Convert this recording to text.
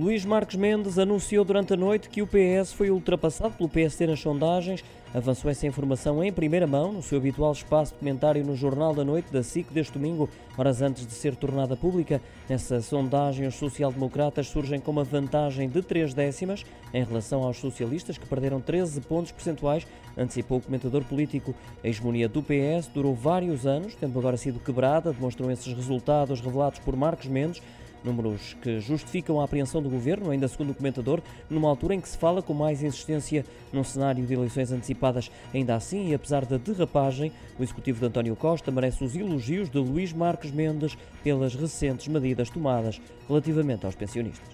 Luís Marques Mendes anunciou durante a noite que o PS foi ultrapassado pelo PSD nas sondagens. Avançou essa informação em primeira mão no seu habitual espaço de comentário no Jornal da Noite da SIC deste domingo, horas antes de ser tornada pública. Nessa sondagem, os social-democratas surgem com uma vantagem de três décimas em relação aos socialistas, que perderam 13 pontos percentuais, antecipou o comentador político. A hegemonia do PS durou vários anos, tendo agora sido quebrada, demonstram esses resultados revelados por Marcos Mendes. Números que justificam a apreensão do governo, ainda segundo o comentador, numa altura em que se fala com mais insistência num cenário de eleições antecipadas. Ainda assim, e apesar da derrapagem, o executivo de António Costa merece os elogios de Luís Marques Mendes pelas recentes medidas tomadas relativamente aos pensionistas.